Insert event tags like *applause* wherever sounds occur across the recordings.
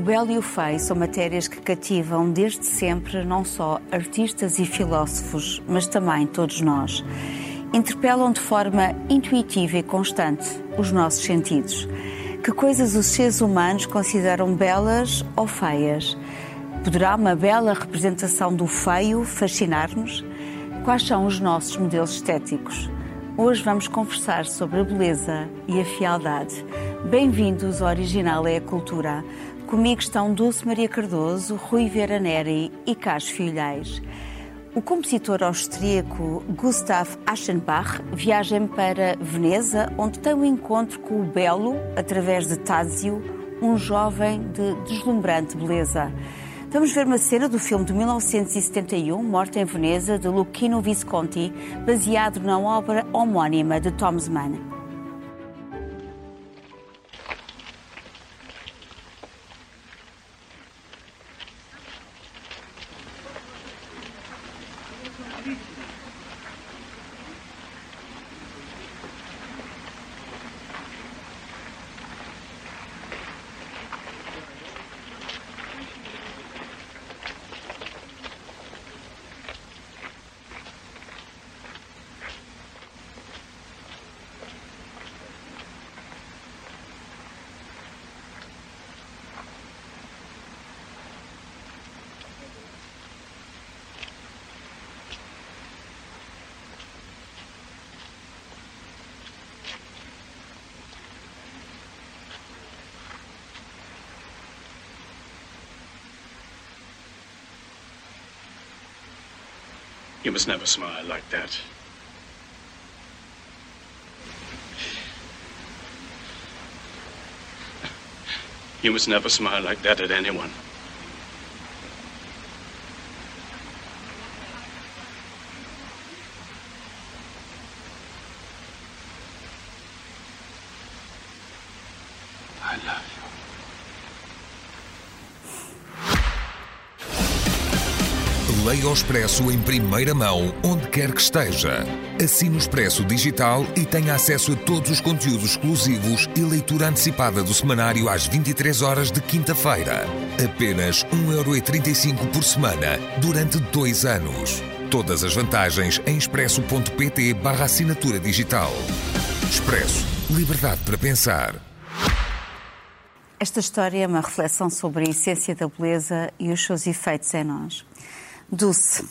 O belo e o feio são matérias que cativam desde sempre não só artistas e filósofos, mas também todos nós. Interpelam de forma intuitiva e constante os nossos sentidos. Que coisas os seres humanos consideram belas ou feias? Poderá uma bela representação do feio fascinar-nos? Quais são os nossos modelos estéticos? Hoje vamos conversar sobre a beleza e a fialdade. Bem-vindos ao Original é a Cultura. Comigo estão Dulce Maria Cardoso, Rui Vera Neri e Carlos Filhais. O compositor austríaco Gustav Aschenbach viaja para Veneza, onde tem um encontro com o Belo, através de Tazio, um jovem de deslumbrante beleza. Vamos ver uma cena do filme de 1971, Morte em Veneza, de Luchino Visconti, baseado na obra homónima de Thomas Mann. You must never smile like that. You must never smile like that at anyone. Leia o Expresso em primeira mão, onde quer que esteja. Assine o Expresso Digital e tenha acesso a todos os conteúdos exclusivos e leitura antecipada do semanário às 23 horas de quinta-feira. Apenas 1,35€ por semana, durante dois anos. Todas as vantagens em expresso.pt barra assinatura digital. Expresso. Liberdade para pensar. Esta história é uma reflexão sobre a essência da beleza e os seus efeitos em nós. Dulce,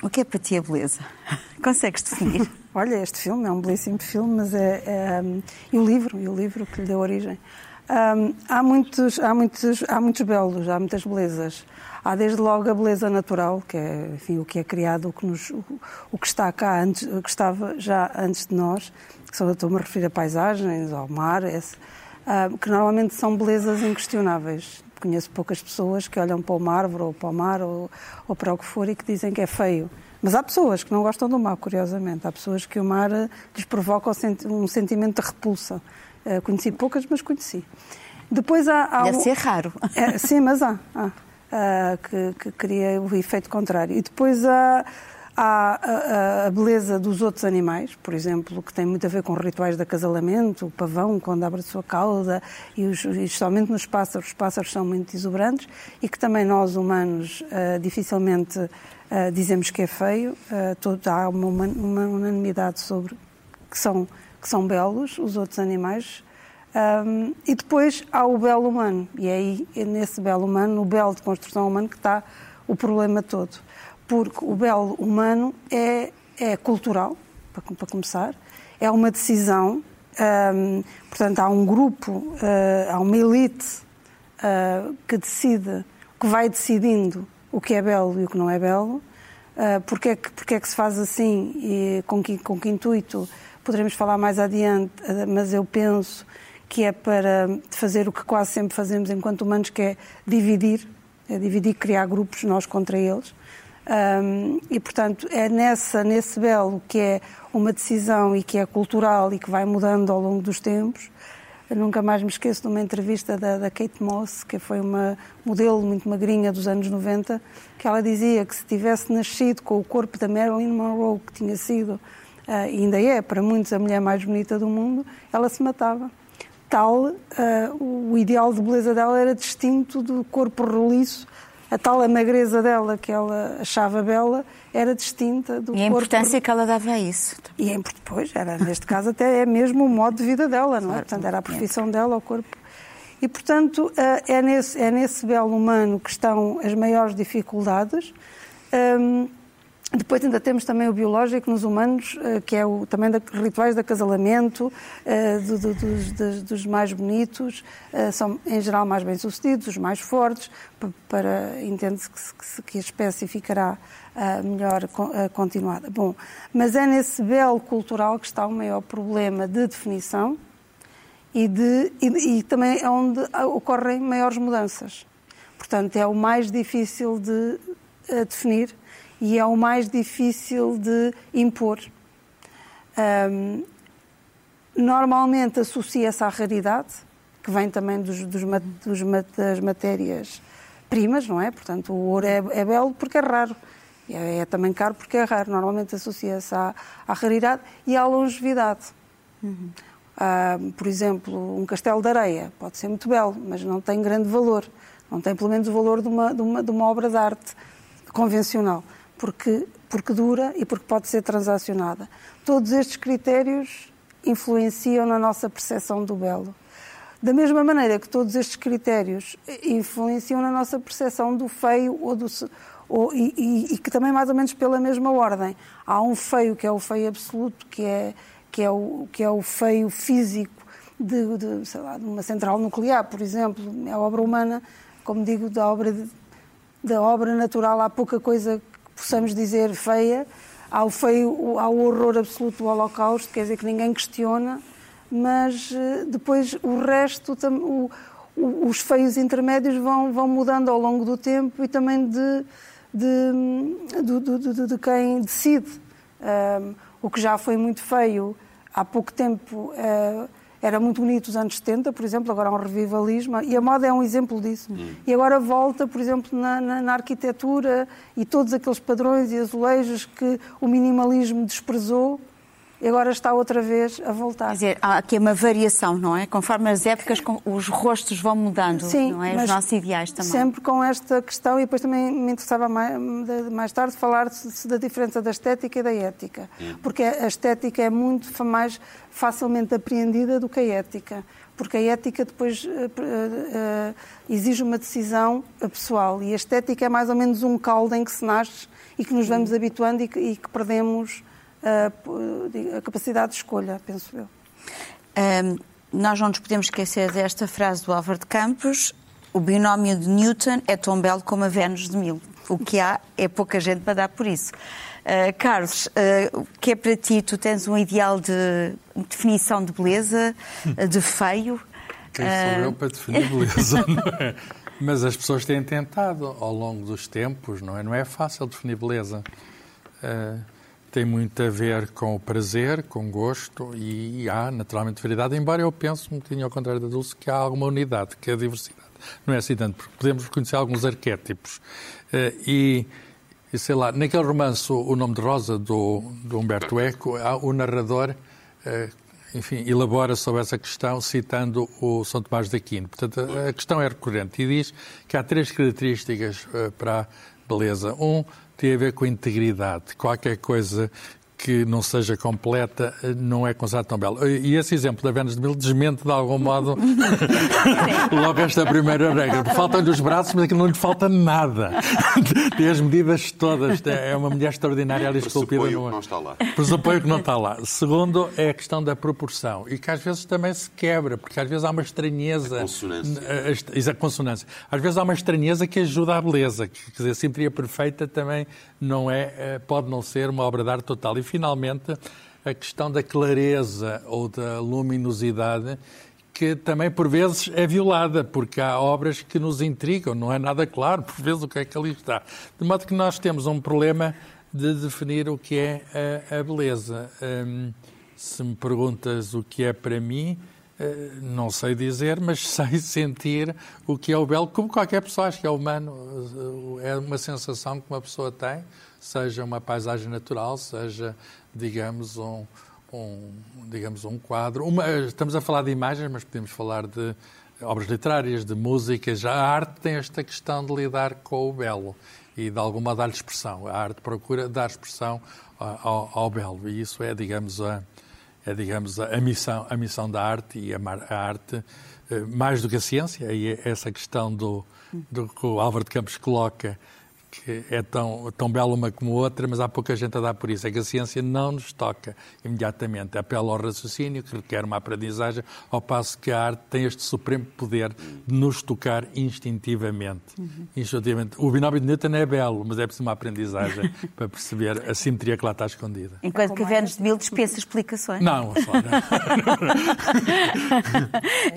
o que é para ti a beleza? *laughs* Consegues definir? Olha, este filme é um belíssimo filme, mas é, é e o livro, e o livro que lhe deu origem. Um, há, muitos, há, muitos, há muitos belos, há muitas belezas. Há desde logo a beleza natural, que é enfim, o que é criado, o que, nos, o, o que está cá, antes, o que estava já antes de nós, que só estou-me a referir a paisagens, ao mar, esse, uh, que normalmente são belezas inquestionáveis conheço poucas pessoas que olham para uma árvore ou para o mar ou, ou para o que for e que dizem que é feio. Mas há pessoas que não gostam do mar, curiosamente. Há pessoas que o mar eh, lhes provoca um sentimento de repulsa. Uh, conheci poucas, mas conheci. Depois há. há Deve ser raro. *laughs* É, sim, mas há. há uh, que, que cria o efeito contrário. E depois há Há a, beleza dos outros animais, por exemplo, que tem muito a ver com rituais de acasalamento, o pavão quando abre a sua cauda, e, os, e especialmente nos pássaros, os pássaros são muito exuberantes, e que também nós, humanos, uh, dificilmente uh, dizemos que é feio. Uh, todo, há uma, uma, unanimidade sobre que são, que são belos os outros animais. Um, e depois há o belo humano, e é aí, é nesse belo humano, o belo de construção humana, que está o problema todo porque o belo humano é, é cultural, para, para começar, é uma decisão, um, portanto, há um grupo, uh, há uma elite uh, que decide, que vai decidindo o que é belo e o que não é belo. Uh, porque, é que, porque é que se faz assim e com que, com que intuito poderemos falar mais adiante, mas eu penso que é para fazer o que quase sempre fazemos enquanto humanos, que é dividir, é dividir, criar grupos nós contra eles. Um, e, portanto, é nessa, nesse belo que é uma decisão e que é cultural e que vai mudando ao longo dos tempos. Eu nunca mais me esqueço de uma entrevista da, da, Kate Moss, que foi uma modelo muito magrinha dos anos 90, que ela dizia que se tivesse nascido com o corpo da Marilyn Monroe, que tinha sido, uh, e ainda é, para muitos, a mulher mais bonita do mundo, ela se matava tal, uh, o ideal de beleza dela era distinto do corpo roliço. A tal magreza dela, que ela achava bela, era distinta do E a corpo... importância que ela dava a isso. E depois, era, neste caso, até é mesmo o modo de vida dela, não é? Portanto, era a profissão dela, o corpo. E, portanto, eh, é nesse, é nesse belo humano que estão as maiores dificuldades. Hum, depois ainda temos também o biológico nos humanos, eh, que é o, também da, rituais de acasalamento, eh, do, do, dos, dos, dos, mais bonitos, são em geral mais bem-sucedidos, os mais fortes, para, entende-se que, que, a espécie ficará melhor continuada. Bom, mas é nesse belo cultural que está o maior problema de definição, e, de, e, e, também é onde ocorrem maiores mudanças. Portanto, é o mais difícil de definir e é o mais difícil de impor. Um, normalmente associa-se à raridade, que vem também dos, dos, dos, das matérias primas, não é? Portanto, o ouro é, é belo porque é raro. É, é, também caro porque é raro. Normalmente associa-se à, à raridade e à longevidade. Uhum. Uh, por exemplo, um castelo de areia pode ser muito belo, mas não tem grande valor. Não tem pelo menos o valor de uma, de uma, de uma obra de arte convencional, porque, porque dura e porque pode ser transacionada. Todos estes critérios influenciam na nossa percepção do belo. Da mesma maneira que todos estes critérios influenciam na nossa percepção do feio ou do, ou, e, e, e, que também mais ou menos pela mesma ordem. Há um feio que é o feio absoluto, que é que é o, que é o feio físico de, de, sei lá, de uma central nuclear, por exemplo. É a obra humana, como digo, da obra, de, da obra natural há pouca coisa possamos dizer feia. Há o feio, há o horror absoluto do Holocausto, quer dizer que ninguém questiona, mas eh, depois o resto, o, os feios intermédios vão, vão mudando ao longo do tempo e também de, de, de, de, de quem decide. Um, o que já foi muito feio há pouco tempo uh, era muito bonito nos anos 70, por exemplo, agora há um revivalismo, e a moda é um exemplo disso. Hum. E agora volta, por exemplo, na, na, na, arquitetura e todos aqueles padrões e azulejos que o minimalismo desprezou, e agora está outra vez a voltar. Quer dizer, há aqui uma variação, não é? Conforme as épocas, os rostos vão mudando, Sim, não é? Os nossos ideais também. Sempre com esta questão, e depois também me interessava mais, mais tarde falar da diferença da estética e da ética. Hum. Porque a estética é muito mais facilmente apreendida do que a ética. Porque a ética depois uh, uh, exige uma decisão pessoal e a estética é mais ou menos um caldo em que se nasce e que nos vamos habituando e que, e que perdemos a, capacidade de escolha, penso eu. Um, nós não nos podemos esquecer desta frase do Álvaro de Campos: o binómio de Newton é tão belo como a Vênus de Milo. O que há é pouca gente para dar por isso. Uh, Carlos, uh, o que é para ti? Tu tens um ideal de definição de beleza, uh, de feio? Quem sou eu para definir beleza, *laughs* não é? Mas as pessoas têm tentado ao longo dos tempos, não é? Não é fácil definir beleza. Uh, tem muito a ver com o prazer, com gosto e há naturalmente variedade, embora eu pense um bocadinho ao contrário da Dulce que há alguma unidade, que é a diversidade. Não é assim tanto, porque podemos reconhecer alguns arquétipos. Eh, e, e sei lá, naquele romance O Nome de Rosa, do, do Humberto Eco, o narrador eh, enfim, elabora sobre essa questão citando o São Tomás de Aquino. Portanto, a questão é recorrente e diz que há três características eh, para a beleza. Um, tem a ver com integridade. Qualquer coisa que não seja completa não é considerado tão belo. E esse exemplo da Vênus de Mil desmente de algum modo *laughs* logo esta primeira regra. Faltam-lhe os braços, mas aquilo não lhe falta nada. *laughs* Tem as medidas todas. É uma mulher extraordinária ali esculpida. Pressuponho que não está lá. Pressuponho que não está lá. Segundo, é a questão da proporção e que às vezes também se quebra, porque às vezes há uma estranheza. A consonância. A, a consonância. Às vezes há uma estranheza que ajuda à beleza. Quer dizer, a simetria perfeita também não é, eh, pode não ser uma obra de arte total. E finalmente, a questão da clareza ou da luminosidade que também por vezes é violada, porque há obras que nos intrigam, não é nada claro, *laughs* por vezes, o que é que ali está. De modo que nós temos um problema de definir o que é a, a beleza. Hum, se me perguntas o que é para mim, eh, não sei dizer, mas *laughs* sei sentir o que é o belo, como qualquer pessoa, acho que é humano, eh, é uma sensação que uma pessoa tem, seja uma paisagem natural, seja, digamos, um, um, digamos, um quadro. Uma, estamos a falar de imagens, mas podemos falar de obras literárias, de músicas. A arte tem esta questão de lidar com o belo e, de alguma dar-lhe expressão. A arte procura dar expressão ao, ao belo e isso é, digamos, a, é, digamos, a missão, a missão da arte e a, a arte, eh, mais do que a ciência, e é essa questão do, do que o Álvaro de Campos coloca, que é tão, tão bela uma como outra, mas há pouca gente a dar por isso. É que a ciência não nos toca imediatamente. Apela ao raciocínio, que requer uma aprendizagem, ao passo que a arte tem este supremo poder de nos tocar instintivamente. Uhum. instintivamente. O binómio de Newton é belo, mas é preciso uma aprendizagem *laughs* para perceber a simetria que lá está escondida. Enquanto que Vênus de Mil dispensa explicações. Não, só não.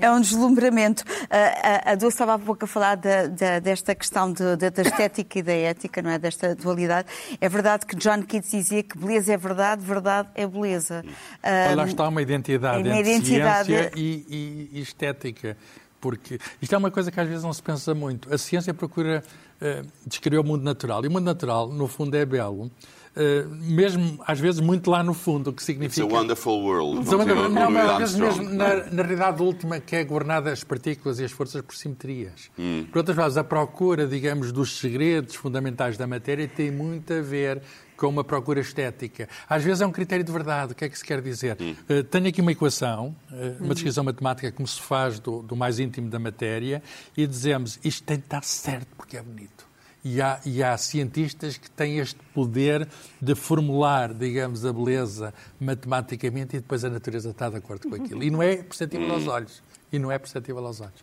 *laughs* é um deslumbramento. A, a, a Dulce estava há pouco a falar de, de, desta questão de, da estética e da ética, não é? Desta dualidade. É verdade que John Keats dizia que beleza é verdade, verdade é beleza. Um, lá está uma identidade uma entre identidade... ciência e, e, e, estética. Porque isto é uma coisa que às vezes não se pensa muito. A ciência procura uh, descrever o mundo natural. E o mundo natural, no fundo, é belo. Uh, mesmo às vezes muito lá no fundo, o que significa. It's a wonderful world. Não, não, não, mas às vezes mesmo na, na realidade última, que é governada as partículas e as forças por simetrias. Hum. Por outras palavras, a procura, digamos, dos segredos fundamentais da matéria tem muito a ver com uma procura estética. Às vezes é um critério de verdade. O que é que se quer dizer? Hum. Uh, tenho aqui uma equação, uh, uma descrição matemática como se faz do, do mais íntimo da matéria, e dizemos isto tem de estar certo porque é bonito. E há, e há, cientistas que têm este poder de formular, digamos, a beleza matematicamente e depois a natureza está de acordo com aquilo. E não é perceptível aos olhos. E não é perceptível aos olhos.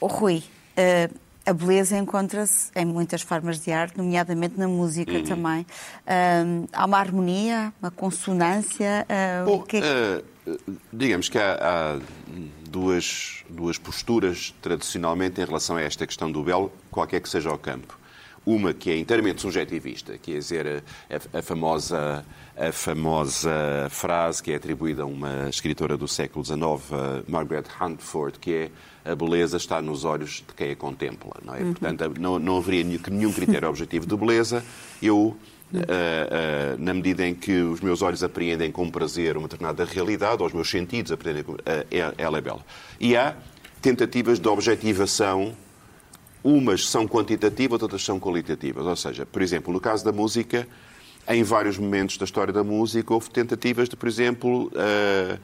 Uh, Rui, uh, a beleza encontra-se em muitas formas de arte, nomeadamente na música uhum. também. Uh, há uma harmonia, uma consonância. Bom, que é... digamos que há, há duas, duas posturas, tradicionalmente, em relação a esta questão do belo, qualquer que seja o campo. Uma que é inteiramente subjetivista, que é dizer a, a, famosa, a famosa frase que é atribuída a uma escritora do século XIX, Margaret Huntford, que é a beleza está nos olhos de quem a contempla. Não é? Uhum. Portanto, não, não haveria nenhum critério objetivo de beleza. Eu Uh, uh, na medida em que os meus olhos apreendem com prazer uma determinada realidade, ou os meus sentidos apreendem, uh, ela é bela. E há tentativas de objetivação, umas são quantitativas, outras são qualitativas. Ou seja, por exemplo, no caso da música, em vários momentos da história da música, houve tentativas de, por exemplo, uh,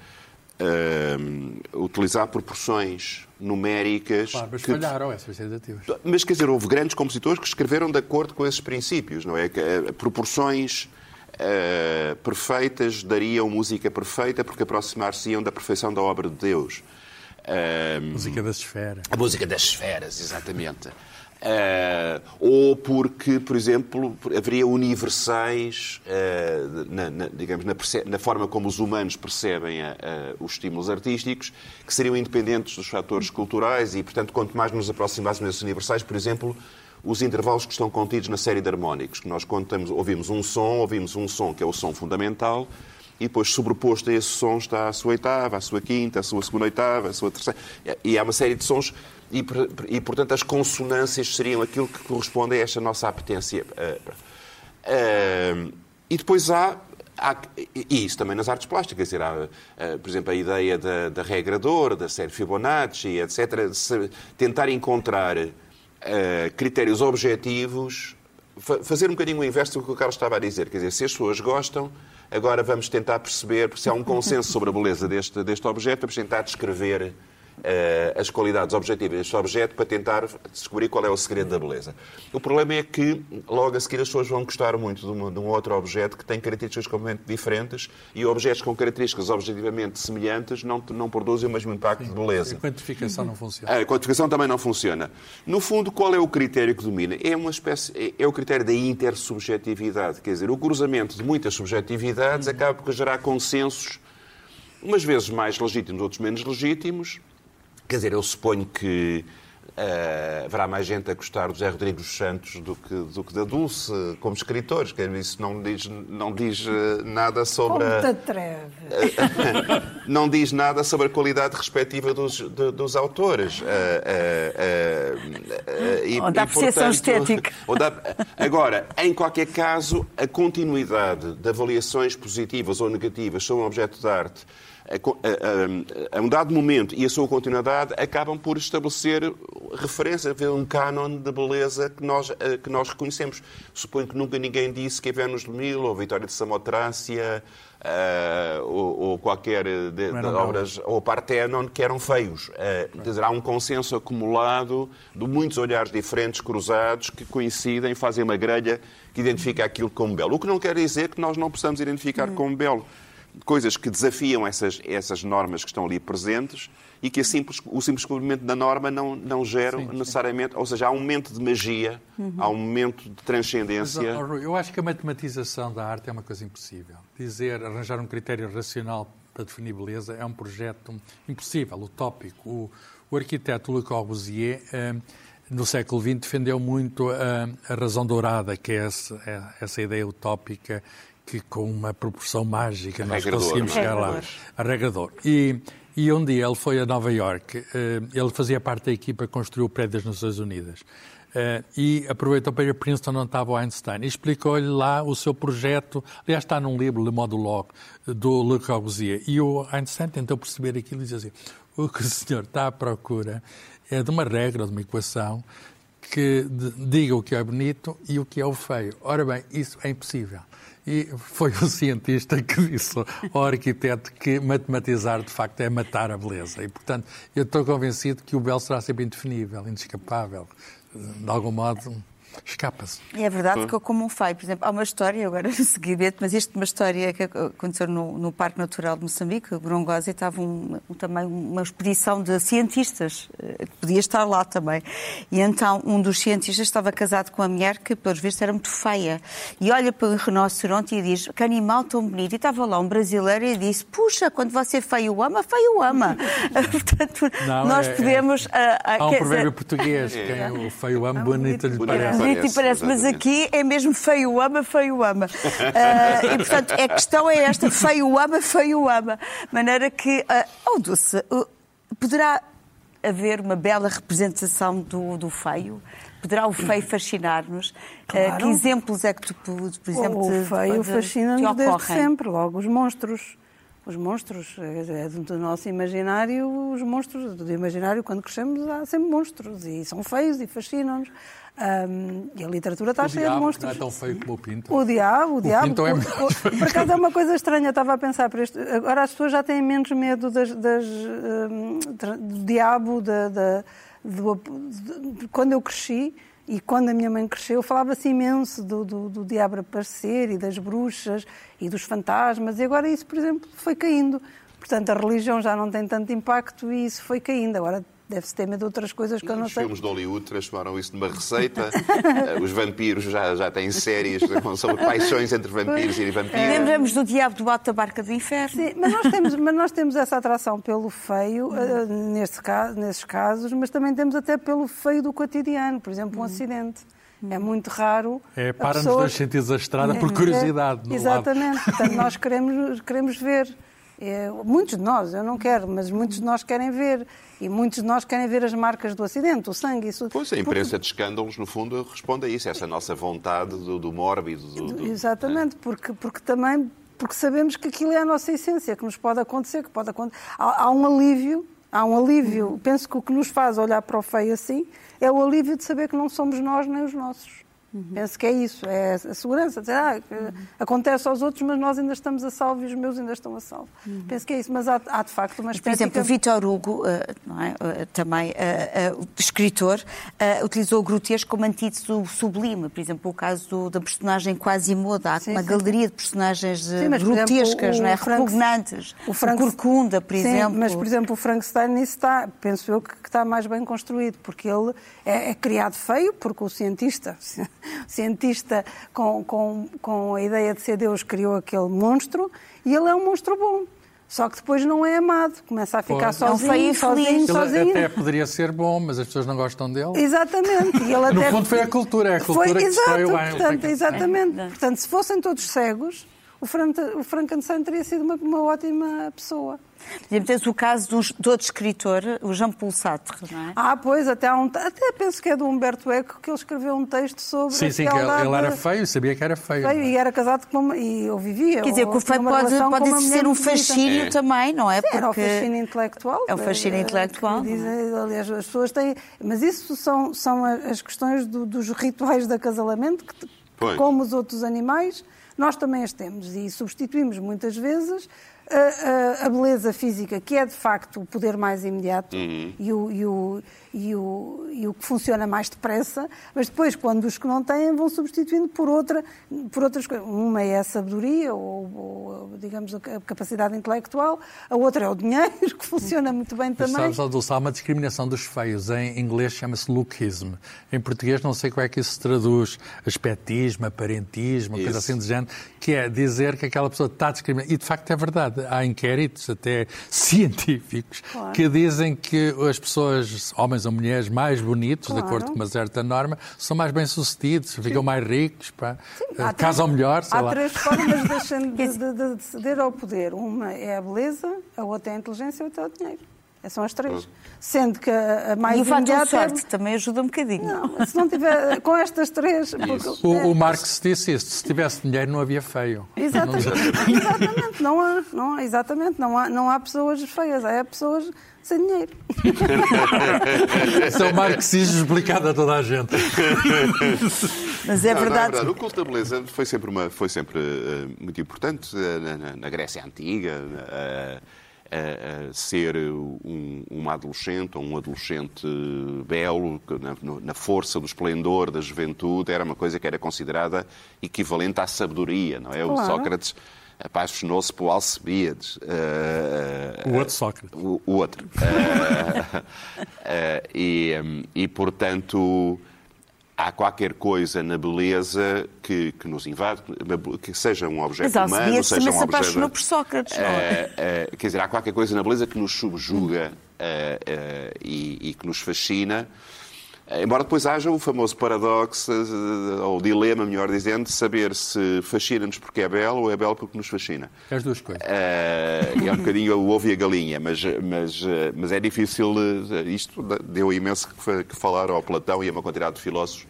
utilizar proporções numéricas. Claro, mas que... falharam essas tentativas. Mas quer dizer, houve grandes compositores que escreveram de acordo com esses princípios, não é? Que, uh, proporções uh, perfeitas dariam música perfeita porque aproximar-se-iam da perfeição da obra de Deus. a música das esferas. A música das esferas, exatamente. Uh, ou porque, por exemplo, haveria universais, uh, na, na, digamos, na, na, forma como os humanos percebem a, os estímulos artísticos, que seriam independentes dos fatores culturais e, portanto, quanto mais nos aproximássemos desses universais, por exemplo, os intervalos que estão contidos na série de harmónicos, que nós contamos, ouvimos um som, ouvimos um som que é o som fundamental, e depois sobreposto a esse som está a sua oitava, a sua quinta, a sua segunda oitava, a sua terceira. E há uma série de sons e, e, portanto, as consonâncias seriam aquilo que corresponde a esta nossa apetência. Uh, e depois há, há, e isso também nas artes plásticas, dizer, há, uh, por exemplo, a ideia da, da regrador, da série Fibonacci, etc., se, tentar encontrar uh, critérios objetivos, fa fazer um bocadinho o inverso do que o Carlos estava a dizer, quer dizer, se as pessoas gostam, agora vamos tentar perceber se há um consenso sobre a beleza deste, deste objeto, vamos tentar descrever as qualidades objetivas deste objeto para tentar descobrir qual é o segredo da beleza. O problema é que, logo a seguir, as pessoas vão gostar muito de, uma, de um outro objeto que tem características completamente diferentes e objetos com características objetivamente semelhantes não, não produzem o mesmo impacto Sim, de beleza. A quantificação não funciona. A quantificação também não funciona. No fundo, qual é o critério que domina? É uma espécie, é, é o critério da intersubjetividade. Quer dizer, o cruzamento de muitas subjetividades uhum. acaba por gerar consensos umas vezes mais legítimos, outros menos legítimos, Quer dizer, eu suponho que Uh, haverá mais gente a gostar do José Rodrigues Santos do que, do que da Dulce como escritores. Quer dizer, isso não diz, não diz uh, nada sobre Como te a, atreve? *laughs* não diz nada sobre a qualidade respectiva dos, de- dos autores. Uh, uh, Ou da apreciação estética. *laughs* Agora, em qualquer caso, a continuidade de avaliações positivas ou negativas sobre um objeto de arte a, a- a- um dado momento e a sua continuidade acabam por estabelecer referência, haver um canon de beleza que nós, eh, que nós reconhecemos. Suponho que nunca ninguém disse que a Vênus de Milo ou a Vitória de Samotrácia eh, ou, ou qualquer de, de obras, ou Parthenon, que eram feios. Quer dizer, há um consenso acumulado de muitos olhares diferentes, cruzados, que coincidem, fazem uma grelha que identifica aquilo como belo. O que não quer dizer que nós não possamos identificar como belo coisas que desafiam essas, essas normas que estão ali presentes e que simples- o simples cumprimento da norma não, não geram necessariamente. Ou seja, há um momento de magia, há um momento de Mas, transcendência. Rui, eu acho que a matematização da arte é uma coisa impossível. Dizer, arranjar um critério racional para definir beleza é um projeto impossível, utópico. O, o arquiteto Le Corbusier, eh, no século XX, defendeu muito a, a razão dourada, que é essa, é essa ideia utópica que com uma proporção mágica nós conseguimos é? chegar lá. Regra de A regra de ouro. E, e um dia ele foi a Nova Iorque, eh, ele fazia parte da equipa que construiu o prédio das Nações Unidas. Eh, e aproveitou para ir a Princeton, onde estava o Einstein, e explicou-lhe lá o seu projeto. Aliás, está num livro, Le Modulogue, do Le Corbusier. E o Einstein tentou perceber aquilo e disse assim: o que o senhor está à procura é de uma regra, de uma equação, que diga o que é bonito e o que é o feio. Ora bem, isso é impossível. E foi o cientista que disse ao arquiteto que matematizar de facto é matar a beleza. E, portanto, eu estou convencido que o belo será sempre indefinível, inescapável. De algum modo, escapa-se. É verdade que eu como um feio. Por exemplo, há uma história, agora *laughs* no seguimento, mas isto é uma história que aconteceu no, no Parque Natural de Moçambique, o Gorongosa, e estava um- um- também uma expedição de cientistas, eh, que podia estar lá também. E então um dos cientistas estava casado com uma mulher que, pelos vistos, era muito feia. E olha para o rinoceronte e diz, que animal tão bonito. E estava lá um brasileiro e disse, puxa, quando você feio ama, feio ama. *laughs* *laughs* Portanto, Não, nós é- é- podemos... ah, Há um provérbio dizer, português, quem o feio ama, bonito lhe Bonito parece. Bonito e parece, mas aqui é mesmo feio ama, feio ama. Ah, e portanto, a questão é esta: feio ama, feio ama. Maneira que, ah, oh Dulce, uh, poderá haver uma bela representação do, do feio? Poderá o feio fascinar-nos? Ah, Claro. que exemplos é que tu, por exemplo, o feio fascina-nos desde sempre, logo os monstros. Os monstros, é do nosso imaginário, os monstros, do imaginário, quando crescemos, há sempre monstros, e são feios e fascinam-nos. Ahm, e a literatura está O cheia de diabo monstros. não é tão feio como o pinto. O diabo, o diabo. pinto é o- o- por acaso é uma coisa estranha, eu estava a pensar para este. Agora as pessoas já têm menos medo das, das, tra- do diabo, da, da- do- de- quando eu cresci. E quando a minha mãe cresceu, falava-se imenso do, do, do diabo aparecer e das bruxas e dos fantasmas. E agora isso, por exemplo, foi caindo. Portanto, a religião já não tem tanto impacto e isso foi caindo. Agora deve-se ter medo de outras coisas que eu não Os sei. filmes de Hollywood transformaram isso numa receita. Eh, Os vampiros já, já têm séries sobre paixões entre vampiros e vampiras. Lembramos do diabo do alto da barca do inferno. Sim, mas nós temos, mas nós temos essa atração pelo feio, eh, neste caso, nesses casos, mas também temos até pelo feio do cotidiano, por exemplo, um acidente. É muito raro. É, para-nos pessoa- dois sentidos da estrada por É, curiosidade. é, exatamente. Portanto, nós queremos, queremos ver. É, muitos de nós, eu não quero, mas muitos de nós querem ver. E muitos de nós querem ver as marcas do acidente, o sangue. Isso, Pois, a imprensa de escândalos, no fundo, responde a isso, essa nossa vontade do, do mórbido. Do, do- Exatamente, porque, porque também porque sabemos que aquilo é a nossa essência, que nos pode acontecer, que pode acontecer. Há, há um alívio, há um alívio. Penso que o que nos faz olhar para o feio assim é o alívio de saber que não somos nós nem os nossos. Penso que é isso, é a segurança. Dizer, ah, que acontece aos outros, mas nós ainda estamos a salvo e os meus ainda estão a salvo. Penso que é isso, mas há, há de facto uma Mas, por exemplo, o Vitor Hugo, é? Também eh, o escritor, eh, utilizou o grotesco como antídoto sublime. Por exemplo, o caso do- da personagem Quasimodo. Há Sim, uma sim. galeria de personagens eh, Sim, mas, exemplo, grotescas, o- não é? Frank- repugnantes. o O, Frank- Corcunda, por Sim, exemplo. mas, por exemplo, o Frankenstein nisso está, penso eu, que está mais bem construído, porque ele é, é criado feio, porque o cientista, *laughs* o cientista com, com, com a ideia de ser Deus criou aquele monstro, e ele é um monstro bom. Só que depois não é amado, começa a ficar Pois. É um sozinho, feio e sozinho, feliz. Ele sozinho. até poderia ser bom, mas as pessoas não gostam dele. Exatamente. E ele *laughs* No até... fundo foi a cultura, é a cultura Foi, que exato, destrói o portanto, exatamente. Portanto, se fossem todos cegos, o Fran- o Frankenstein teria sido uma, uma ótima pessoa. Por exemplo, tens o caso do, do outro escritor, o Jean-Paul Sartre, não é? Ah, pois, até, um, até penso que é do Humberto Eco que ele escreveu um texto sobre Sim, sim, que ele, ele era feio, sabia que era feio. feio e era casado com uma... e eu vivia. Quer dizer, ou que o feio pode, pode mulher um fascínio É. também, não é? Era o Porque- fascínio intelectual. É o fascínio eh, intelectual, não é? dizem, aliás, as pessoas têm. Mas isso são, são as questões do- dos rituais de acasalamento, que, que, Pois. como os outros animais, nós também as temos. E substituímos muitas vezes a, a- a beleza física, que é de facto o poder mais imediato Uhum. e, o, e, o, e, o, e o que funciona mais depressa, mas depois, quando os que não têm, vão substituindo por, outra, por outras coisas. Uma é a sabedoria, ou, ou, digamos, a capacidade intelectual, a outra é o dinheiro, *laughs* que funciona muito bem Mas também. sabes, ó, Dulce, há uma discriminação dos feios. Em inglês chama-se lookism. Em português não sei como é que isso se traduz. Aspectismo, aparentismo, coisa assim do género, que é dizer que aquela pessoa está discriminada. E de facto é verdade. Há inquéritos, até *laughs* científicos, que dizem que as pessoas, homens ou mulheres mais bonitos, Claro. de acordo com uma certa norma, são mais bem-sucedidos, ficam mais ricos, pá, Há casam três- melhor, sei Há lá. três formas de, *laughs* de, de- de ceder ao poder. Uma é a beleza, a outra é a inteligência e a outra é o dinheiro. Essas são as três. Sendo que a, mais E o imediata é- sorte também ajuda um bocadinho. Não, se não tiver *laughs* com estas três. porque- O, é, o Marx disse isso, se tivesse dinheiro não havia feio. Exatamente, *laughs* exatamente, não há, não há, exatamente, não há, não há pessoas feias, há pessoas sem dinheiro. *laughs* Isso é o marxismo explicado a toda a gente. Mas é Não, não verdade. O culto da beleza foi sempre, uma, foi sempre eh, muito importante eh, na, na- Grécia Antiga. eh, eh, eh, ser um, uma adolescente ou um adolescente belo, que na, no- na força do esplendor da juventude, era uma coisa que era considerada equivalente à sabedoria, não é? O Claro. Sócrates apaixonou-se por Alcebiades. eh, O outro Sócrates. o, o outro. *laughs* Eh, eh, e, hum, e, portanto, há qualquer coisa na beleza que, que nos invade, que seja um objeto Mas humano, Alcebiades seja um se objeto... por Sócrates, não é? Eh, eh, quer dizer, há qualquer coisa na beleza que nos subjuga eh, e, e que nos fascina. Embora depois haja o famoso paradoxo, eh, ou dilema, melhor dizendo, de saber se fascina-nos porque é belo ou é belo porque nos fascina. As duas coisas. Eh, é um bocadinho o ovo e a galinha, mas, mas, eh, mas é difícil. Isto deu imenso que falar ao Platão e a uma quantidade de filósofos.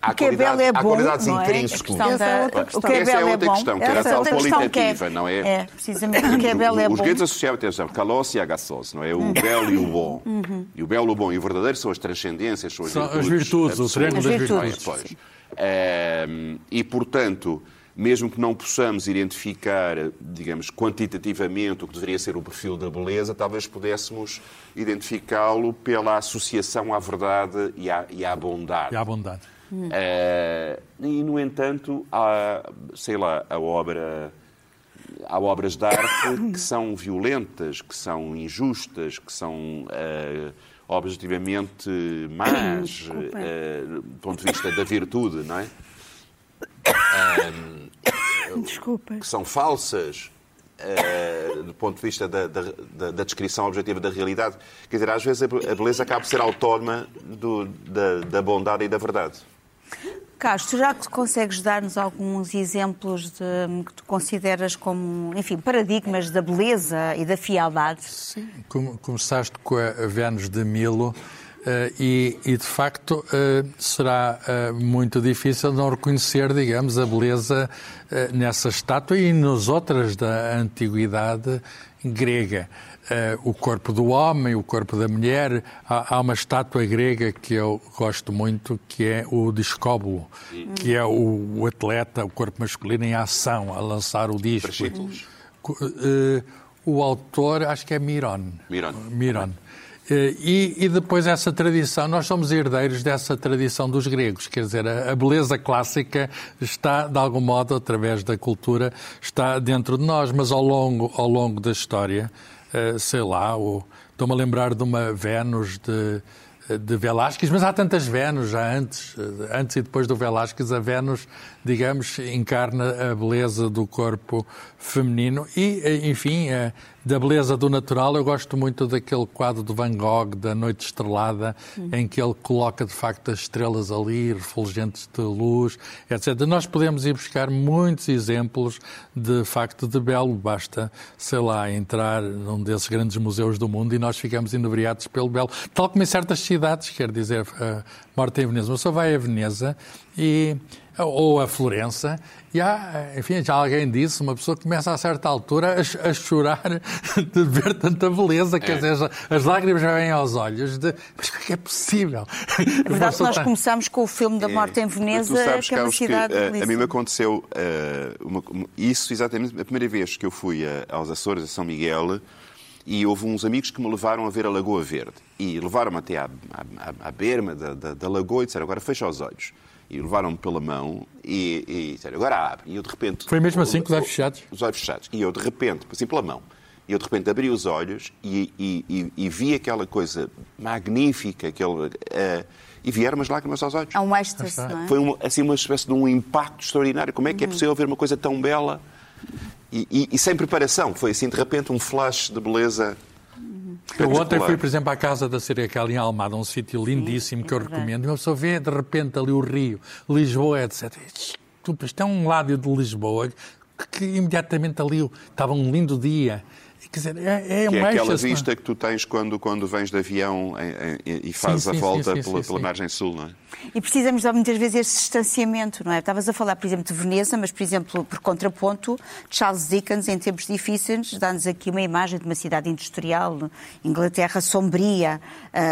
Há O que é belo qualidades- é há bom, qualidades não é? A intrínsecas. questão Essa é da- outra O questão. que é é belo é outra bom. questão, que era Essa é tal outra questão que qualitativa, é, não é? É, precisamente, o que é belo é Os bom. gregos associavam atenção, kalos e agasos, não é? Uhum. O belo e o bom. E o belo, o bom e o verdadeiro são as transcendências, são as São as virtudes. virtudes, o triângulo das virtudes. Pois. Ehm, e, portanto, mesmo que não possamos identificar, digamos, quantitativamente o que deveria ser o perfil da beleza, talvez pudéssemos identificá-lo pela associação à verdade e à, e à bondade. E à bondade. Eh, e, no entanto, há, sei lá, a obra. Há obras de arte que são violentas, que são injustas, que são eh, objetivamente más, eh, do ponto de vista da virtude, não é? *coughs* *laughs* Desculpa. Que são falsas, eh, do ponto de vista da, da- da- descrição objetiva da realidade. Quer dizer, às vezes a be- a beleza acaba por ser autónoma do- da, da bondade e da verdade. Carlos, tu já consegues dar-nos alguns exemplos de, que tu consideras como, enfim, paradigmas da beleza e da fialdade? Sim, come- começaste com a Vênus de Milo e, e, de facto, eh, será eh, muito difícil não reconhecer, digamos, a beleza eh, nessa estátua e nas outras da antiguidade grega. Eh, o corpo do homem, o corpo da mulher. Há, há uma estátua grega que eu gosto muito, que é o discóbulo, que é o, o atleta, o corpo masculino em ação, a lançar o disco. Eh, o autor, acho que é Miron. Miron. Miron. Eh, E, e depois essa tradição, nós somos herdeiros dessa tradição dos gregos, quer dizer, a, a beleza clássica está, de algum modo, através da cultura, está dentro de nós, mas ao longo, ao longo da história, eh, sei lá, estou-me a lembrar de uma Vênus de de Velázquez, mas há tantas Vênus já antes, antes e depois do Velázquez, a Vênus, digamos, encarna a beleza do corpo feminino e, enfim, da beleza do natural. Eu gosto muito daquele quadro de Van Gogh, da Noite Estrelada, em que ele coloca, de facto, as estrelas ali, refulgentes de luz, etc. Nós podemos ir buscar muitos exemplos de facto de belo. Basta, sei lá, entrar num desses grandes museus do mundo e nós ficamos inebriados pelo belo. Tal como em certas cidades, quer dizer, a morte em Veneza. Uma pessoa vai a Veneza e ou a Florença, e há, enfim, já alguém disse, uma pessoa começa a certa altura a, a chorar de ver tanta beleza, é. quer dizer, as, as lágrimas vêm aos olhos, de, mas como é que é possível? É verdade que nós tá... começamos com o filme da morte em Veneza, sabes, que é uma cidade que, uh, A mim me aconteceu uh, uma, isso exatamente a primeira vez que eu fui a, aos Açores, a São Miguel, e houve uns amigos que me levaram a ver a Lagoa Verde. E levaram-me até à, à, à berma da, da, da lagoa e disseram, agora fecha os olhos e levaram-me pela mão e, e disseram, agora abre. E eu de repente... Foi mesmo assim, com os olhos fechados? Os olhos fechados. E eu de repente, assim pela mão, e eu de repente abri os olhos e, e, e vi aquela coisa magnífica, aquele... Uh, e vieram umas lágrimas aos olhos. Há um êxtase, não é? Foi uma, assim uma espécie de um impacto extraordinário. Como é que é uhum. possível ver uma coisa tão bela e, e, e sem preparação? Foi assim, de repente, um flash de beleza eu ontem fui, por exemplo, à casa da Cerecal em Almada, um sítio lindíssimo Sim, que eu é recomendo, e uma pessoa vê de repente ali o Rio, Lisboa, etc. Isto é um lado de Lisboa que, que imediatamente ali estava um lindo dia. Quer dizer, é, é, que é aquela vista que tu tens quando, quando vens de avião e fazes a volta sim, sim, pela, pela margem sul, não é? E precisamos dar muitas vezes esse distanciamento, não é? Estavas a falar, por exemplo, de Veneza, mas, por exemplo, por contraponto, Charles Dickens, em tempos difíceis, dá-nos aqui uma imagem de uma cidade industrial, Inglaterra sombria,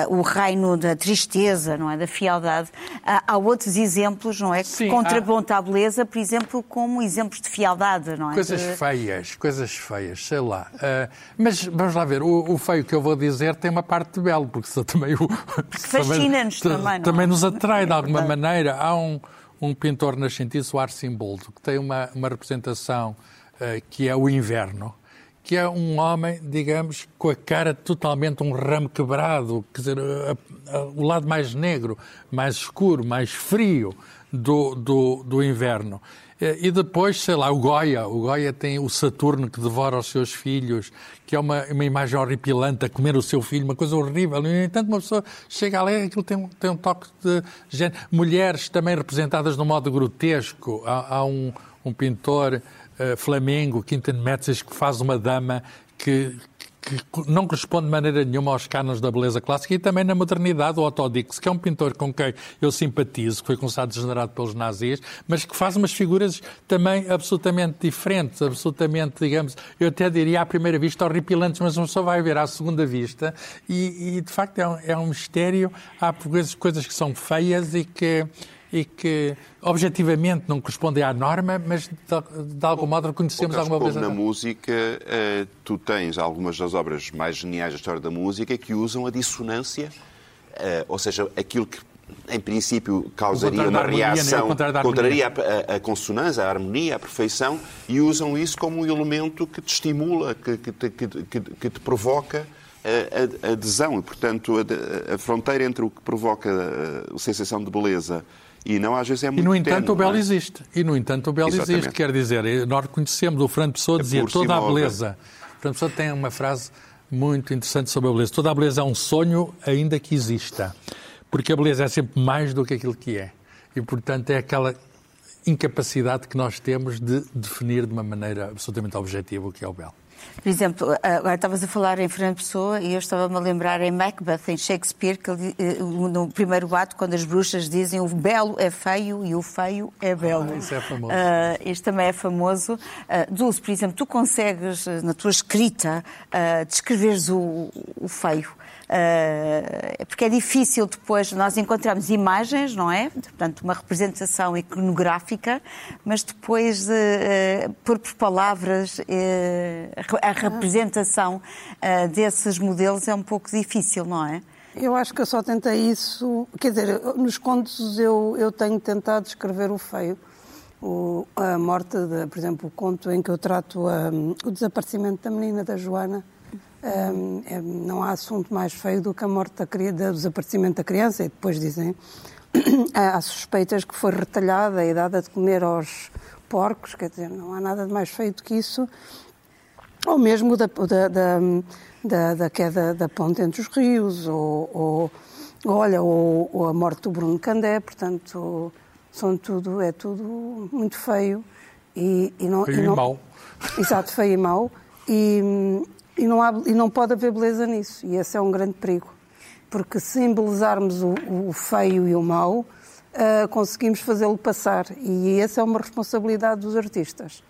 uh, o reino da tristeza, não é? Da fialdade. Uh, há outros exemplos, não é? Que Sim, contrapontam há... a beleza, por exemplo, como exemplos de fialdade, não é? Coisas de... feias, coisas feias, sei lá. Uh, mas vamos lá ver, o, o, feio que eu vou dizer tem uma parte de belo, porque também o. Fascina-nos também. Também, também nos atrai de alguma maneira. Há um, um pintor nascentista, o Arcimboldo, que tem uma, uma representação uh, que é o inverno, que é um homem, digamos, com a cara totalmente um ramo quebrado, quer dizer, a, a, o lado mais negro, mais escuro, mais frio do, do, do inverno. E depois, sei lá, o Goya. O Goya tem o Saturno que devora os seus filhos, que é uma, uma imagem horripilante a comer o seu filho, uma coisa horrível. No entanto, uma pessoa chega ali, aquilo tem, tem um toque de género. Mulheres também representadas de um modo grotesco. Há, há um, um pintor uh, flamengo, Quinten Metzes, que faz uma dama que, que não corresponde de maneira nenhuma aos cânones da beleza clássica e também na modernidade, o Otto Dix, que é um pintor com quem eu simpatizo, que foi considerado degenerado pelos nazis, mas que faz umas figuras também absolutamente diferentes, absolutamente, digamos, eu até diria à primeira vista horripilantes, mas uma pessoa vai ver à segunda vista e, e de facto é um, é um mistério. Há coisas, coisas que são feias e que e que objetivamente não correspondem à norma, mas de, de algum modo reconhecemos alguma coisa. Na música, uh, tu tens algumas das obras mais geniais da história da música que usam a dissonância, uh, ou seja, aquilo que em princípio causaria uma harmonia, reação, né? contraria a, a, a, consonância, a harmonia, a perfeição, e usam isso como um elemento que te estimula, que, que, que, que, que te provoca a, a adesão. E, portanto, a, fronteira entre o que provoca a, a sensação de beleza e não, às vezes é muito E, no entanto, o belo é? existe. E, no entanto, o belo Exatamente. existe. Quer dizer, nós reconhecemos, o Fernando Pessoa é dizia toda a beleza. O Fernando Pessoa tem uma frase muito interessante sobre a beleza. Toda a beleza é um sonho, ainda que exista. Porque a beleza é sempre mais do que aquilo que é. E, portanto, é aquela incapacidade que nós temos de definir de uma maneira absolutamente objetiva o que é o belo. Por exemplo, agora estavas a falar em Fernando Pessoa e eu estava-me a lembrar em Macbeth, em Shakespeare, que eh, no primeiro ato, quando as bruxas dizem o belo é feio e o feio é belo. Ah, isso é famoso. Uh, isto também é famoso. Uh, Dulce, por exemplo, tu consegues, na tua escrita, uh, descreveres o, o feio. Uh, porque é difícil depois nós encontramos imagens, não é? Portanto, uma representação iconográfica, mas depois uh, uh, por, por palavras a representação desses modelos é um pouco difícil, não é? Eu acho que eu só tentei isso, quer dizer, nos contos eu, eu tenho tentado escrever o feio. O, a morte, de, por exemplo, o conto em que eu trato o desaparecimento da menina da Joana, Um, é, não há assunto mais feio do que a morte da, do desaparecimento da criança, e depois dizem *coughs* há suspeitas que foi retalhada e dada de comer aos porcos, quer dizer, não há nada de mais feio do que isso, ou mesmo da, da, da, da, da queda da ponte entre os rios, ou, ou olha, ou, ou, a morte do Bruno Candé, portanto, são tudo, é tudo muito feio. E, e não, feio e, não, e mau. Exato, feio e mau. E, e não, há, e não pode haver beleza nisso. E esse é um grande perigo. Porque se embelezarmos o, o feio e o mau, uh, conseguimos fazê-lo passar. E essa é uma responsabilidade dos artistas.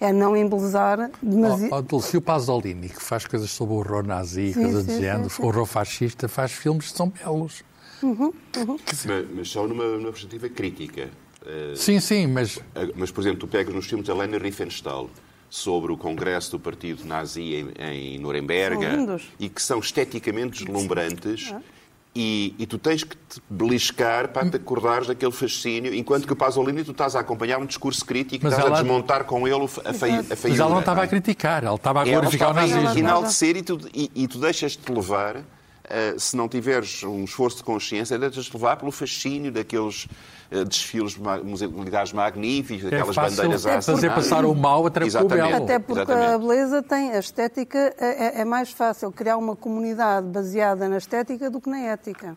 É não embelezar demasiado. Oh, Dulce, o Pasolini, que faz coisas sobre o horror nazi, sim, coisas sim, género, o horror fascista, faz filmes que são belos. Uhum, uhum. Mas, mas, só numa, numa perspectiva crítica. Uh, sim, sim, mas... Mas, por exemplo, tu pegas nos filmes de Helena Riefenstahl, sobre o congresso do partido nazi em, em Nuremberg e que são esteticamente deslumbrantes. E, e, tu tens que te beliscar para te acordares daquele fascínio, enquanto que o Pasolini tu estás a acompanhar um discurso crítico, Mas estás ela... a desmontar com ele a, fei, a feiura. Mas ela não estava a criticar, ela estava a glorificar o nazismo. Ela estava a enaltecer e tu, e, e tu deixas-te levar Uh, se não tiveres um esforço de consciência, deixas-te levar pelo fascínio daqueles uh, desfiles militares magníficos, é aquelas bandeiras é fazer passar o mal através do belo. Até porque Exatamente. a beleza tem, a estética, é, é, é mais fácil criar uma comunidade baseada na estética do que na ética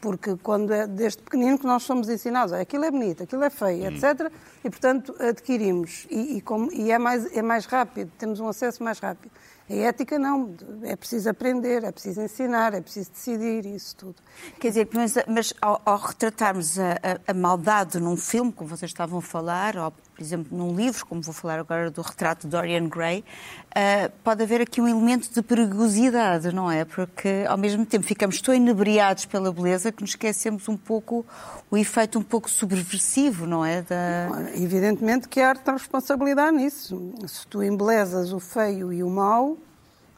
porque quando é desde pequenino que nós somos ensinados, aquilo é bonito, aquilo é feio, hum. etc. E, portanto, adquirimos. E, e, como, e, é, mais, é mais rápido, temos um acesso mais rápido. A ética não, é preciso aprender, é preciso ensinar, é preciso decidir, isso tudo. Quer dizer, mas, mas ao, ao, retratarmos a, a, a, maldade num filme, como vocês estavam a falar, ou por exemplo num livro, como vou falar agora do retrato de Dorian Gray, uh, pode haver aqui um elemento de perigosidade, não é? Porque ao mesmo tempo ficamos tão inebriados pela beleza que nos esquecemos um pouco o efeito um pouco subversivo, não é? Da... Evidentemente que a arte tem responsabilidade nisso. Se tu embelezas o feio e o mau,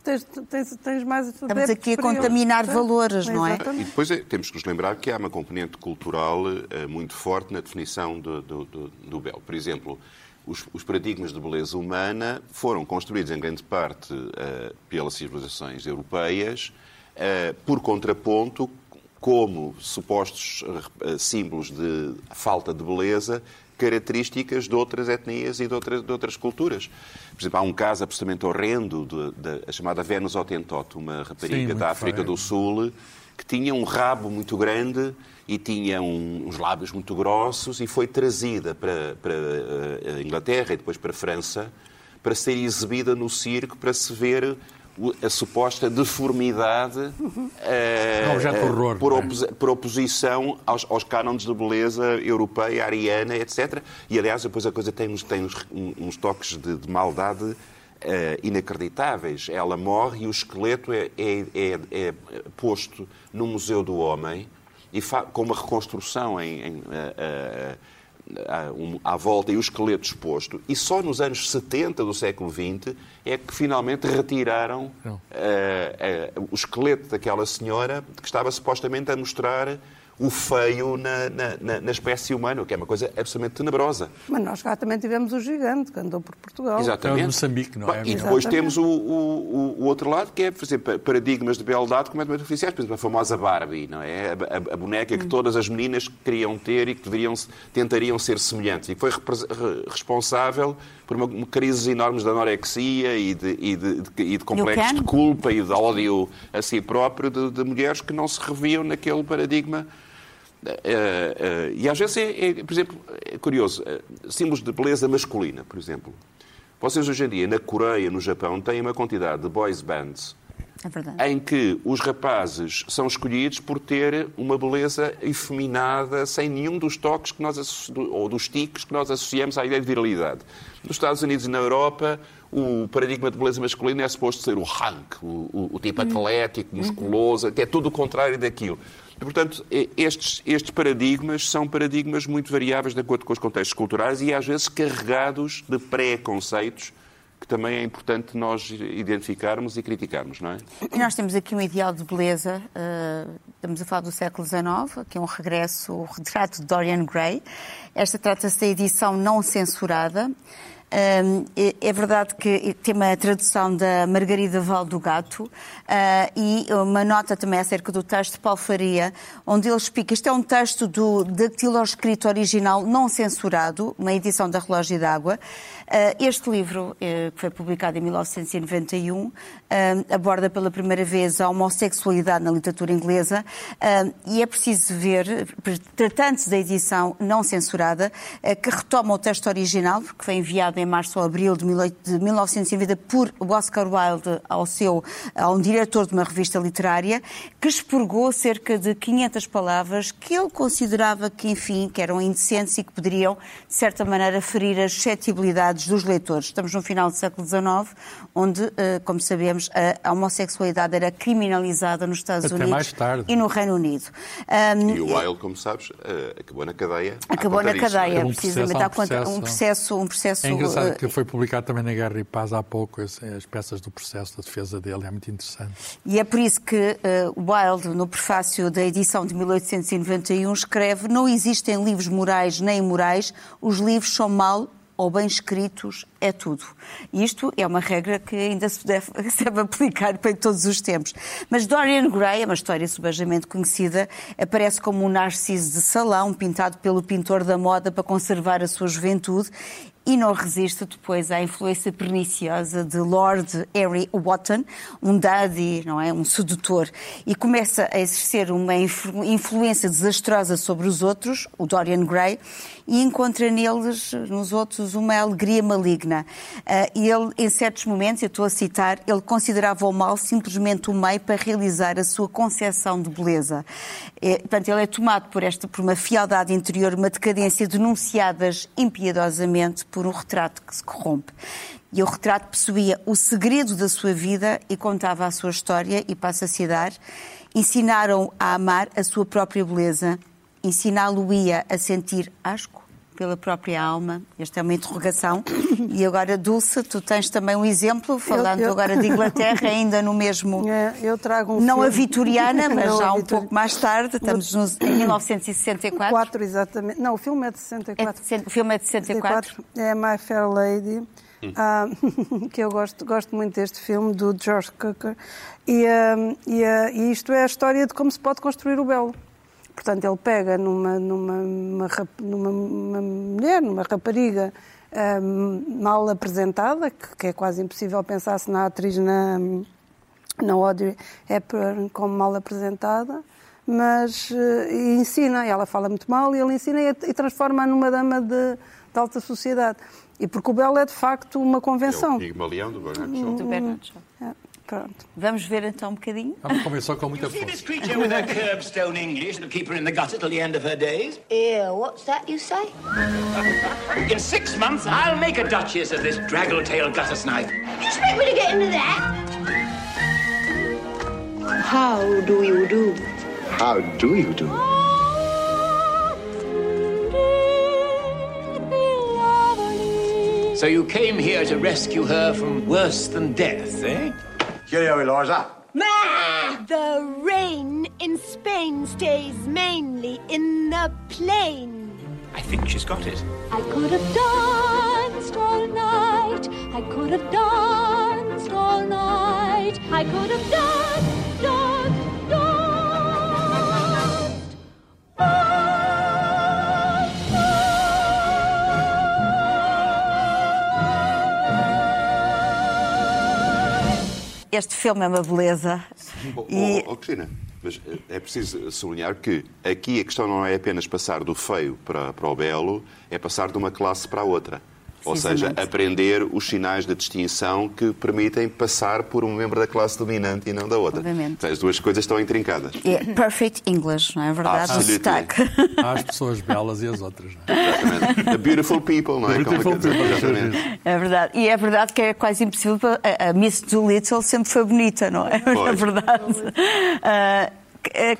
tens, tens, tens mais Estamos aqui a contaminar eles. valores, não é? E depois é, temos que nos lembrar que há uma componente cultural uh, muito forte na definição do, do, do, do belo. Por exemplo, os, os, paradigmas de beleza humana foram construídos em grande parte uh, pelas civilizações europeias, uh, por contraponto, como supostos símbolos de falta de beleza características de outras etnias e de outras, de outras culturas. Por exemplo, há um caso absolutamente horrendo, de, de, a chamada Venus Otentot, uma rapariga Sim, da África feio. do Sul, que tinha um rabo muito grande e tinha um, uns lábios muito grossos e foi trazida para, para eh, a Inglaterra e depois para a França para ser exibida no circo, para se ver a suposta deformidade uh, horror, por, opos por, oposição aos, aos cânones de beleza europeia, ariana, etc. E, aliás, depois a coisa tem, tem uns, uns toques de, de maldade uh, inacreditáveis. Ela morre e o esqueleto é, é, é, é posto no Museu do Homem e com uma reconstrução em, em uh, à, volta e o esqueleto exposto, e só nos anos 70 do século XX é que finalmente retiraram uh, uh, o esqueleto daquela senhora que estava supostamente a mostrar o feio na, na, na, espécie humana, o que é uma coisa absolutamente tenebrosa. Mas nós cá também tivemos o gigante, que andou por Portugal. Exatamente. É Moçambique, não é? E depois Exatamente. temos o, o, o, outro lado, que é fazer paradigmas de beldade completamente artificiais. Por exemplo, a famosa Barbie, não é? A, a, a boneca hum. que todas as meninas queriam ter e que deveriam, tentariam ser semelhantes. E que foi responsável por uma, uma crises enormes de anorexia e de, e de, de, e de complexos de culpa e de ódio a si próprio de, de mulheres que não se reviam naquele paradigma e às vezes, é, é, por exemplo, é curioso, uh, símbolos de beleza masculina, por exemplo. Vocês hoje em dia, na Coreia, no Japão, têm uma quantidade de boys bands é em que os rapazes são escolhidos por ter uma beleza efeminada, sem nenhum dos toques que nós ou dos tiques que nós associamos à ideia de viralidade. Nos Estados Unidos e na Europa, o paradigma de beleza masculina é suposto ser o hunk, o, o, o tipo uhum. atlético, musculoso, até tudo o contrário daquilo. E, portanto, estes, estes paradigmas são paradigmas muito variáveis de acordo com os contextos culturais e às vezes carregados de pré-conceitos que também é importante nós identificarmos e criticarmos, não é? Nós temos aqui um ideal de beleza, uh, estamos a falar do século XIX, aqui é um regresso, o retrato de Dorian Gray. Esta trata-se da edição não censurada. É, é, verdade que tem uma tradução da Margarida Valdogato uh, e uma nota também acerca do texto de Paulo Faria, onde ele explica, isto é um texto do dactiloscrito original não censurado, uma edição da Relógio d'Água. Uh, este livro, uh, que foi publicado em 1991, aborda pela primeira vez a homossexualidade na literatura inglesa e é preciso ver, tratando-se da edição não censurada, que retoma o texto original, porque foi enviado em março ou abril de 1990 por Oscar Wilde ao seu, a um diretor de uma revista literária, que expurgou cerca de 500 palavras que ele considerava que, enfim, que eram indecentes e que poderiam, de certa maneira, ferir as suscetibilidades dos leitores. Estamos no final do século XIX, onde, eh, como sabemos, a homossexualidade era criminalizada nos Estados Até Unidos e no Reino Unido. Um, e o Wilde, como sabes, eh, acabou na cadeia. Acabou na cadeia, um precisamente. Processo, um processo, um processo. É engraçado que foi publicado também na Guerra e Paz há pouco, as peças do processo da defesa dele, é muito interessante. E é por isso que uh, Wilde, no prefácio da edição de 1891, escreve: Não existem livros morais nem imorais, os livros são mal ou bem escritos é tudo. Isto é uma regra que ainda se deve, *laughs* se deve aplicar para todos os tempos. Mas Dorian Gray, é uma história subejamente conhecida, aparece como um narciso de salão pintado pelo pintor da moda para conservar a sua juventude e não resiste depois à influência perniciosa de Lord Harry Wotton, um daddy, não é, um sedutor, e começa a exercer uma influência desastrosa sobre os outros, o Dorian Gray, e encontra neles, nos outros, uma alegria maligna. E ele, em certos momentos, eu estou a citar, ele considerava o mal simplesmente um meio para realizar a sua concepção de beleza. É, portanto, ele é tomado por, esta, por uma fialdade interior, uma decadência denunciadas impiedosamente por um retrato que se corrompe. E o retrato possuía o segredo da sua vida e contava a sua história e passa a dar. Ensinaram a amar a sua própria beleza, ensiná-lo-ia a sentir asco pela própria alma? Esta é uma interrogação. *coughs* E agora, Dulce, tu tens também um exemplo, falando eu, eu... agora de Inglaterra, ainda no mesmo. *laughs* É, eu trago um Não filme... a vitoriana, mas *laughs* já um pouco mais tarde, estamos nos, em 1964. 4, exatamente. Não, o filme é de 64. É de, o filme é de 64. 64 é My Fair Lady. Hum. Ah, *laughs* que eu gosto, gosto muito deste filme, do George Cukor. E, uh, e, uh, e isto é a história de como se pode construir o belo. Portanto, ele pega numa, numa, uma, numa mulher, numa rapariga um, mal apresentada, que, que, é quase impossível pensar-se na atriz na, na Audrey Hepburn como mal apresentada, mas uh, ensina, ela fala muito mal e ele ensina e, e transforma-a numa dama de, de, alta sociedade. E porque o belo é de facto uma convenção. É o Pigmalião do Bernard Shaw. Do Bernard Shaw. É. Pronto. Vamos ver então um bocadinho. Vamos começar com muita força. this creature with her curbstone English that'll keep her in the gutter till the end of her days? Ew, what's that you say? *laughs* In six months, I'll make a duchess of this draggle-tailed gutter snipe. You expect me to get into that? How do you do? How do you do? So you came here to rescue her from worse than death, eh? Cheerio, Eliza. Ma! The rain in Spain stays mainly in the plain. I think she's got it. I could have danced all night. I could have danced all night. I could have danced, danced, Este filme é uma beleza. Oh, e... oh, oh, Cristina, mas é preciso sublinhar que aqui a questão não é apenas passar do feio para, para o belo, é passar de uma classe para a outra. Ou seja, aprender os sinais de distinção que permitem passar por um membro da classe dominante e não da outra. Obviamente. As duas coisas estão intrincadas. É perfect English, não é verdade? O sotaque. Há as pessoas belas e as outras, não é? Exatamente. The beautiful people, não é? Beautiful people, exatamente. É verdade. E é verdade que é quase impossível. A Miss Doolittle sempre foi bonita, não é? Pois. *laughs* É verdade. Uh,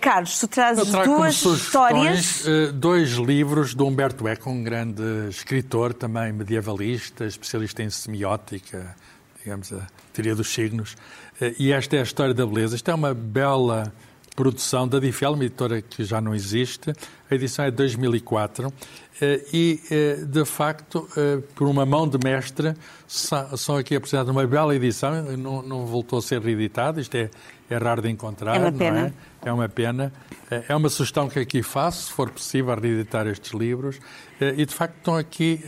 Carlos, tu trazes duas histórias. Eh, dois livros de Humberto Eco, um grande escritor também medievalista, especialista em semiótica, digamos, a teoria dos signos. Eh, e esta é a história da beleza. Isto é uma bela produção da Difel, uma editora que já não existe. A edição é de 2004 eh, e, eh, de facto, eh, por uma mão de mestre, são aqui apresentadas uma bela edição, não, não voltou a ser reeditado, isto é, é raro de encontrar, É uma pena. É? é uma pena. É uma sugestão que aqui faço, se for possível, reeditar estes livros. E, de facto, estão aqui,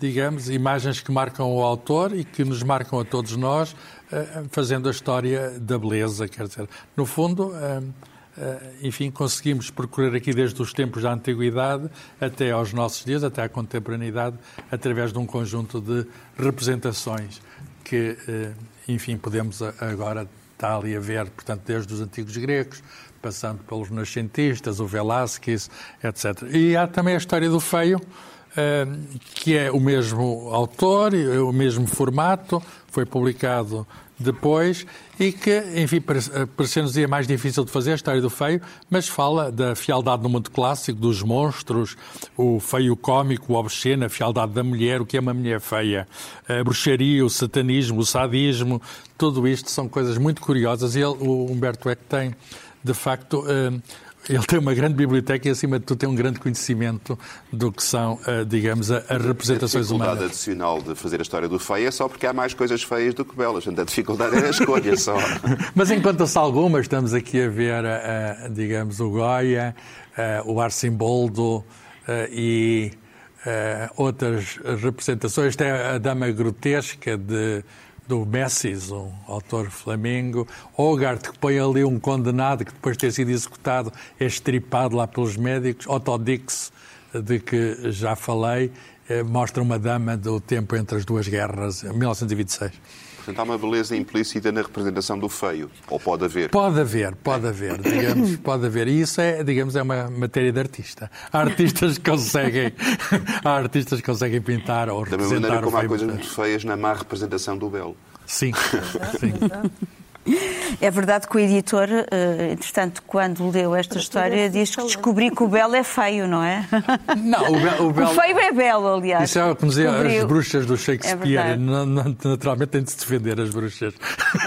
digamos, imagens que marcam o autor e que nos marcam a todos nós, fazendo a história da beleza. Quer dizer, no fundo eh, enfim, conseguimos percorrer aqui desde os tempos da antiguidade até aos nossos dias, até à contemporaneidade, através de um conjunto de representações que, eh, enfim, podemos agora estar ali a ver, portanto, desde os antigos gregos, passando pelos renascentistas, o Velázquez, etc. E há também a história do feio, eh, que é o mesmo autor, o mesmo formato, foi publicado depois e que, enfim, parecendo-nos é mais difícil de fazer a história do feio, mas fala da fialdade no mundo clássico, dos monstros, o feio cómico, o obsceno, a fialdade da mulher, o que é uma mulher feia, a bruxaria, o satanismo, o sadismo, tudo isto são coisas muito curiosas e ele, o Humberto Eco tem, de facto, eh, ele tem uma grande biblioteca e, acima de tudo, tem um grande conhecimento do que são, eh, digamos, as representações humanas. A dificuldade adicional de fazer a história do feio é só porque há mais coisas feias do que belas. A dificuldade é a escolha só. *laughs* Mas enquanto-se algumas, estamos aqui a ver, uh, digamos, o Goya, o Arcimboldo e outras representações. Tem a Dama Grotesca de do Messis, um autor flamengo, Hogarth, que põe ali um condenado que depois de ter sido executado é estripado lá pelos médicos, Otto Dix, de que já falei, eh, mostra uma dama do tempo entre as duas guerras, 1926. Portanto, há uma beleza implícita na representação do feio, ou pode haver? Pode haver, pode haver, digamos, *laughs* pode haver. E isso é, digamos, é uma matéria de artista. Há artistas que conseguem, há artistas que conseguem pintar ou da representar Da mesma maneira como há coisas muito feias na má representação do belo. Sim, sim. É verdade que o editor, eh, entretanto, quando leu esta história, diz que descobri que o belo é feio, não é? Não, o, be o belo. O feio é belo, aliás. Isso é o que nos dizia as bruxas do É Shakespeare. Naturalmente tem de se defender as bruxas.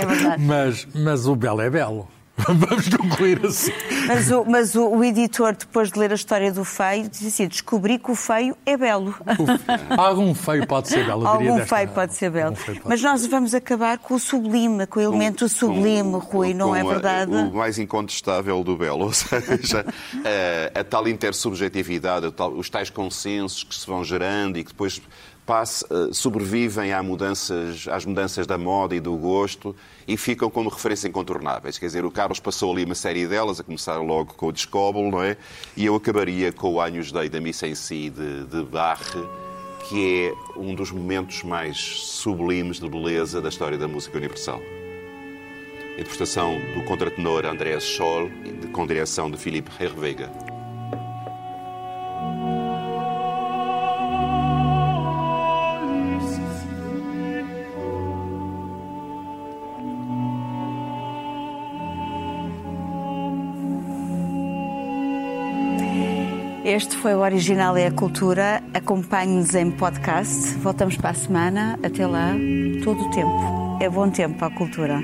É verdade. *laughs* Mas, mas o belo é belo. *laughs* Vamos concluir assim. Mas, o, mas o, o, editor, depois de ler a história do feio, disse assim: descobri que o feio é belo. O, algum feio pode ser belo. Algum desta... feio pode ser belo. Pode mas nós vamos acabar com o sublime, com o elemento com, sublime, com, Rui, não é verdade? A, o mais incontestável do belo, *laughs* ou seja, a, a tal intersubjetividade, a tal, os tais consensos que se vão gerando e que depois passe, uh, sobrevivem às mudanças, às mudanças da moda e do gosto e ficam como referência incontornáveis. Quer dizer, o Carlos passou ali uma série delas, a começar logo com o Discóbolo, não é? E eu acabaria com o Agnus Dei da Missa em Si, de, de Bach, que é um dos momentos mais sublimes de beleza da história da música universal. Interpretação do contratenor Andreas Scholl, com direção de Philippe Herwege. Este foi o Original é a Cultura. Acompanhe-nos em podcast. Voltamos para a semana. Até lá, todo o tempo. É bom tempo para a cultura.